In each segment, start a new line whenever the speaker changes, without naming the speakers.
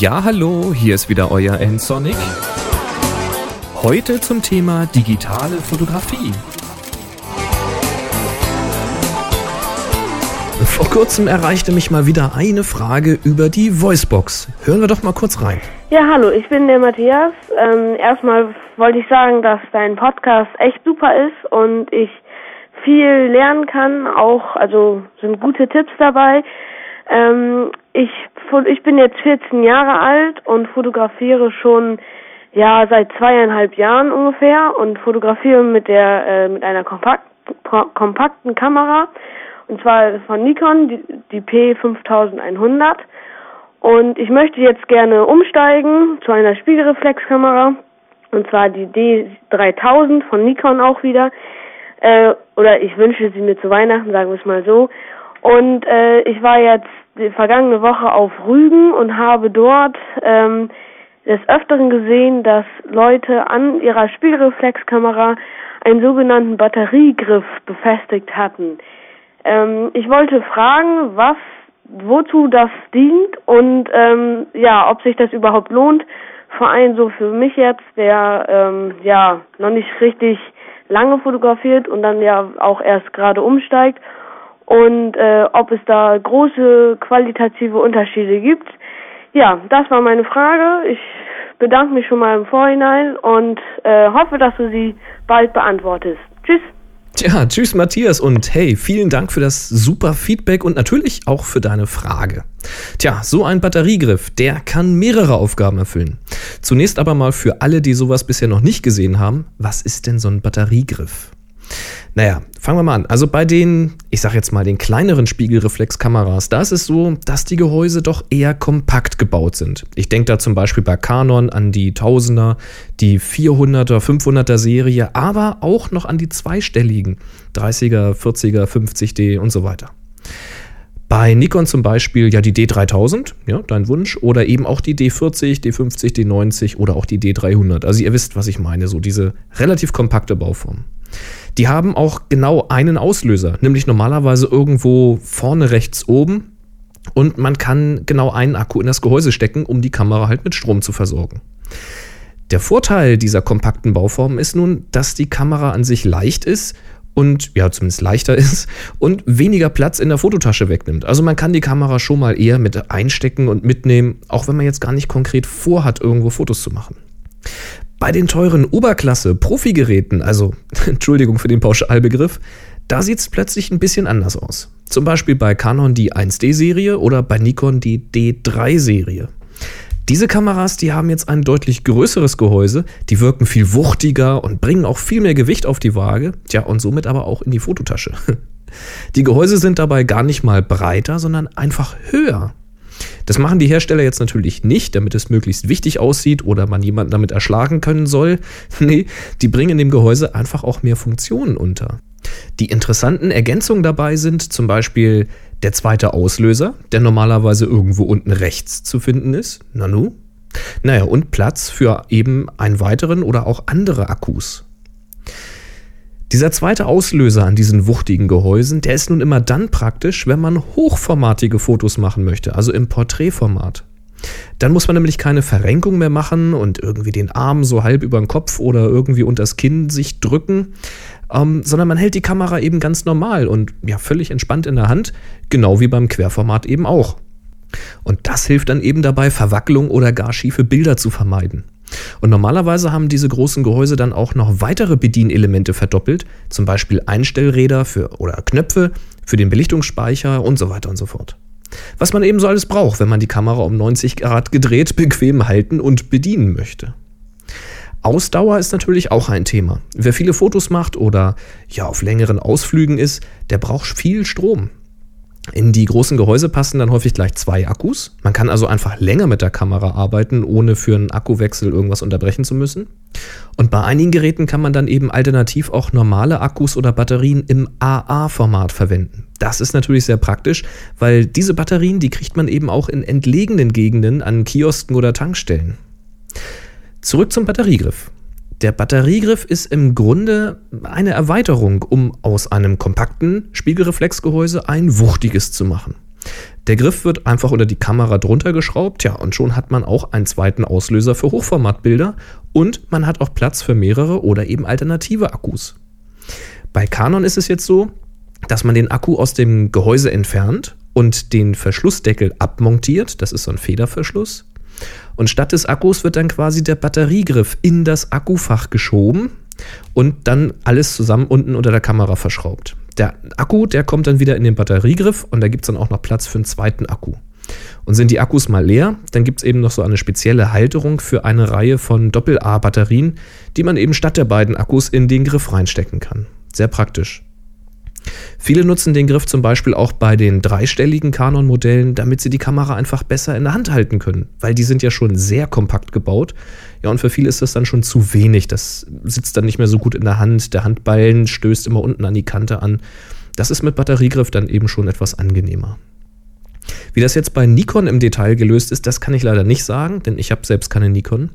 Ja, hallo, hier ist wieder euer N-Sonic. Heute zum Thema digitale Fotografie. Vor kurzem erreichte mich mal wieder eine Frage über die Voicebox. Hören wir doch mal kurz rein.
Ja, hallo, ich bin der Matthias. Ähm, erstmal wollte ich sagen, dass dein Podcast echt super ist und ich viel lernen kann. Auch, also sind gute Tipps dabei. Ähm, ich, ich bin jetzt 14 Jahre alt und fotografiere schon ja seit zweieinhalb Jahren ungefähr und fotografiere mit der äh, mit einer kompakt, kompakten Kamera und zwar von Nikon die, die P5100 und ich möchte jetzt gerne umsteigen zu einer Spiegelreflexkamera und zwar die D3000 von Nikon auch wieder. Äh, oder ich wünsche sie mir zu Weihnachten sagen wir es mal so und äh, ich war jetzt die vergangene Woche auf Rügen und habe dort ähm, des Öfteren gesehen, dass Leute an ihrer Spiegelreflexkamera einen sogenannten Batteriegriff befestigt hatten. Ähm, ich wollte fragen, was, wozu das dient und ähm, ja, ob sich das überhaupt lohnt. Vor allem so für mich jetzt, der ähm, ja noch nicht richtig lange fotografiert und dann ja auch erst gerade umsteigt und äh, ob es da große qualitative Unterschiede gibt. Ja, das war meine Frage. Ich bedanke mich schon mal im Vorhinein und äh, hoffe, dass du sie bald beantwortest. Tschüss.
Tja, tschüss Matthias und hey, vielen Dank für das super Feedback und natürlich auch für deine Frage. Tja, so ein Batteriegriff, der kann mehrere Aufgaben erfüllen. Zunächst aber mal für alle, die sowas bisher noch nicht gesehen haben, was ist denn so ein Batteriegriff? Naja, fangen wir mal an. Also bei den, ich sag jetzt mal, den kleineren Spiegelreflexkameras, da ist es so, dass die Gehäuse doch eher kompakt gebaut sind. Ich denke da zum Beispiel bei Canon an die 1000er, die 400er, 500er Serie, aber auch noch an die zweistelligen 30er, 40er, 50D und so weiter. Bei Nikon zum Beispiel ja die D3000, ja, dein Wunsch, oder eben auch die D40, D50, D90 oder auch die D300. Also ihr wisst, was ich meine, so diese relativ kompakte Bauform. Die haben auch genau einen Auslöser, nämlich normalerweise irgendwo vorne rechts oben. Und man kann genau einen Akku in das Gehäuse stecken, um die Kamera halt mit Strom zu versorgen. Der Vorteil dieser kompakten Bauform ist nun, dass die Kamera an sich leicht ist und ja, zumindest leichter ist und weniger Platz in der Fototasche wegnimmt. Also man kann die Kamera schon mal eher mit einstecken und mitnehmen, auch wenn man jetzt gar nicht konkret vorhat, irgendwo Fotos zu machen. Bei den teuren Oberklasse-Profi-Geräten, also Entschuldigung für den Pauschalbegriff, da sieht es plötzlich ein bisschen anders aus. Zum Beispiel bei Canon die 1D-Serie oder bei Nikon die D3-Serie. Diese Kameras, die haben jetzt ein deutlich größeres Gehäuse, die wirken viel wuchtiger und bringen auch viel mehr Gewicht auf die Waage, tja, und somit aber auch in die Fototasche. Die Gehäuse sind dabei gar nicht mal breiter, sondern einfach höher. Das machen die Hersteller jetzt natürlich nicht, damit es möglichst wichtig aussieht oder man jemanden damit erschlagen können soll. Nee, die bringen in dem Gehäuse einfach auch mehr Funktionen unter. Die interessanten Ergänzungen dabei sind zum Beispiel der zweite Auslöser, der normalerweise irgendwo unten rechts zu finden ist. Nanu. Naja, und Platz für eben einen weiteren oder auch andere Akkus. Dieser zweite Auslöser an diesen wuchtigen Gehäusen, der ist nun immer dann praktisch, wenn man hochformatige Fotos machen möchte, also im Porträtformat. Dann muss man nämlich keine Verrenkung mehr machen und irgendwie den Arm so halb über den Kopf oder irgendwie unters Kinn sich drücken, ähm, sondern man hält die Kamera eben ganz normal und ja völlig entspannt in der Hand, genau wie beim Querformat eben auch. Und das hilft dann eben dabei, Verwacklung oder gar schiefe Bilder zu vermeiden. Und normalerweise haben diese großen Gehäuse dann auch noch weitere Bedienelemente verdoppelt, zum Beispiel Einstellräder für, oder Knöpfe für den Belichtungsspeicher und so weiter und so fort. Was man eben so alles braucht, wenn man die Kamera um 90 Grad gedreht bequem halten und bedienen möchte. Ausdauer ist natürlich auch ein Thema. Wer viele Fotos macht oder ja auf längeren Ausflügen ist, der braucht viel Strom. In die großen Gehäuse passen dann häufig gleich zwei Akkus. Man kann also einfach länger mit der Kamera arbeiten, ohne für einen Akkuwechsel irgendwas unterbrechen zu müssen. Und bei einigen Geräten kann man dann eben alternativ auch normale Akkus oder Batterien im AA-Format verwenden. Das ist natürlich sehr praktisch, weil diese Batterien, die kriegt man eben auch in entlegenen Gegenden an Kiosken oder Tankstellen. Zurück zum Batteriegriff. Der Batteriegriff ist im Grunde eine Erweiterung, um aus einem kompakten Spiegelreflexgehäuse ein wuchtiges zu machen. Der Griff wird einfach unter die Kamera drunter geschraubt, ja, und schon hat man auch einen zweiten Auslöser für Hochformatbilder und man hat auch Platz für mehrere oder eben alternative Akkus. Bei Canon ist es jetzt so, dass man den Akku aus dem Gehäuse entfernt und den Verschlussdeckel abmontiert. Das ist so ein Federverschluss. Und statt des Akkus wird dann quasi der Batteriegriff in das Akkufach geschoben und dann alles zusammen unten unter der Kamera verschraubt. Der Akku, der kommt dann wieder in den Batteriegriff und da gibt es dann auch noch Platz für einen zweiten Akku. Und sind die Akkus mal leer, dann gibt es eben noch so eine spezielle Halterung für eine Reihe von Doppel-A-Batterien, die man eben statt der beiden Akkus in den Griff reinstecken kann. Sehr praktisch. Viele nutzen den Griff zum Beispiel auch bei den dreistelligen Canon-Modellen, damit sie die Kamera einfach besser in der Hand halten können, weil die sind ja schon sehr kompakt gebaut. Ja, und für viele ist das dann schon zu wenig. Das sitzt dann nicht mehr so gut in der Hand. Der Handballen stößt immer unten an die Kante an. Das ist mit Batteriegriff dann eben schon etwas angenehmer. Wie das jetzt bei Nikon im Detail gelöst ist, das kann ich leider nicht sagen, denn ich habe selbst keine Nikon.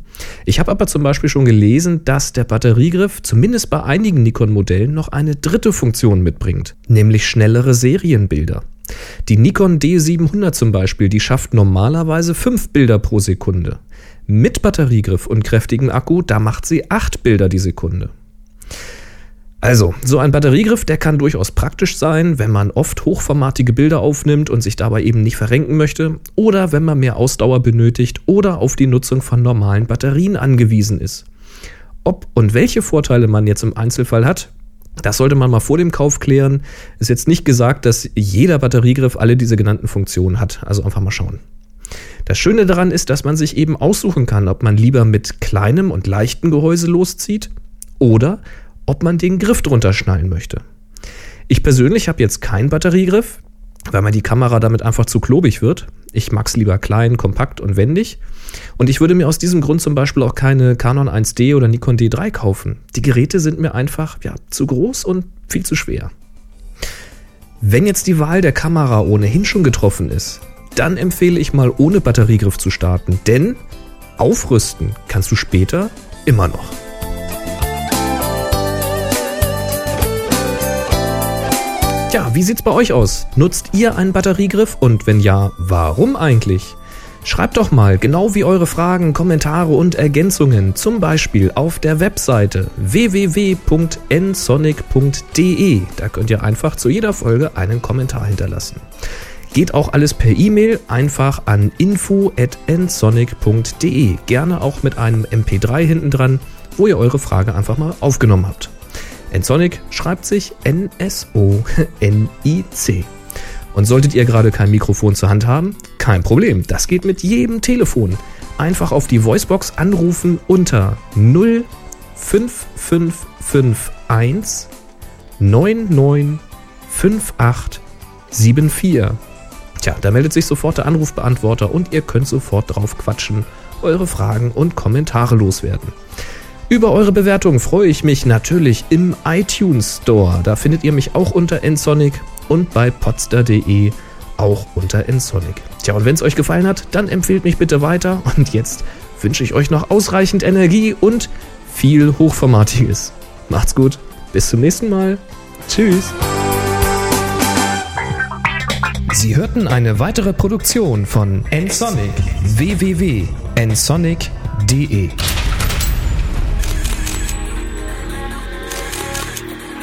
Ich habe aber zum Beispiel schon gelesen, dass der Batteriegriff zumindest bei einigen Nikon-Modellen noch eine dritte Funktion mitbringt, nämlich schnellere Serienbilder. Die Nikon D700 zum Beispiel, die schafft normalerweise 5 Bilder pro Sekunde. Mit Batteriegriff und kräftigem Akku, da macht sie 8 Bilder die Sekunde. Also, so ein Batteriegriff, der kann durchaus praktisch sein, wenn man oft hochformatige Bilder aufnimmt und sich dabei eben nicht verrenken möchte, oder wenn man mehr Ausdauer benötigt oder auf die Nutzung von normalen Batterien angewiesen ist. Ob und welche Vorteile man jetzt im Einzelfall hat, das sollte man mal vor dem Kauf klären. Ist jetzt nicht gesagt, dass jeder Batteriegriff alle diese genannten Funktionen hat, also einfach mal schauen. Das Schöne daran ist, dass man sich eben aussuchen kann, ob man lieber mit kleinem und leichtem Gehäuse loszieht oder ob man den Griff drunter schnallen möchte. Ich persönlich habe jetzt keinen Batteriegriff, weil mir die Kamera damit einfach zu klobig wird. Ich mag es lieber klein, kompakt und wendig. Und ich würde mir aus diesem Grund zum Beispiel auch keine Canon 1D oder Nikon D3 kaufen. Die Geräte sind mir einfach ja, zu groß und viel zu schwer. Wenn jetzt die Wahl der Kamera ohnehin schon getroffen ist, dann empfehle ich mal ohne Batteriegriff zu starten, denn aufrüsten kannst du später immer noch. Ja, wie sieht's bei euch aus? Nutzt ihr einen Batteriegriff und wenn ja, warum eigentlich? Schreibt doch mal genau wie eure Fragen, Kommentare und Ergänzungen, zum Beispiel auf der Webseite www.nsonic.de. Da könnt ihr einfach zu jeder Folge einen Kommentar hinterlassen. Geht auch alles per E-Mail einfach an info@nsonic.de. Gerne auch mit einem MP3 hinten dran, wo ihr eure Frage einfach mal aufgenommen habt. Nsonic schreibt sich N-S-O-N-I-C. Und solltet ihr gerade kein Mikrofon zur Hand haben, kein Problem, das geht mit jedem Telefon. Einfach auf die Voicebox anrufen unter 05551 995874. Tja, da meldet sich sofort der Anrufbeantworter und ihr könnt sofort drauf quatschen, eure Fragen und Kommentare loswerden. Über eure Bewertung freue ich mich natürlich im iTunes Store. Da findet ihr mich auch unter nsonic und bei podster.de auch unter nsonic. Tja, und wenn es euch gefallen hat, dann empfehlt mich bitte weiter. Und jetzt wünsche ich euch noch ausreichend Energie und viel Hochformatiges. Macht's gut, bis zum nächsten Mal. Tschüss. Sie hörten eine weitere Produktion von nsonic www.nsonic.de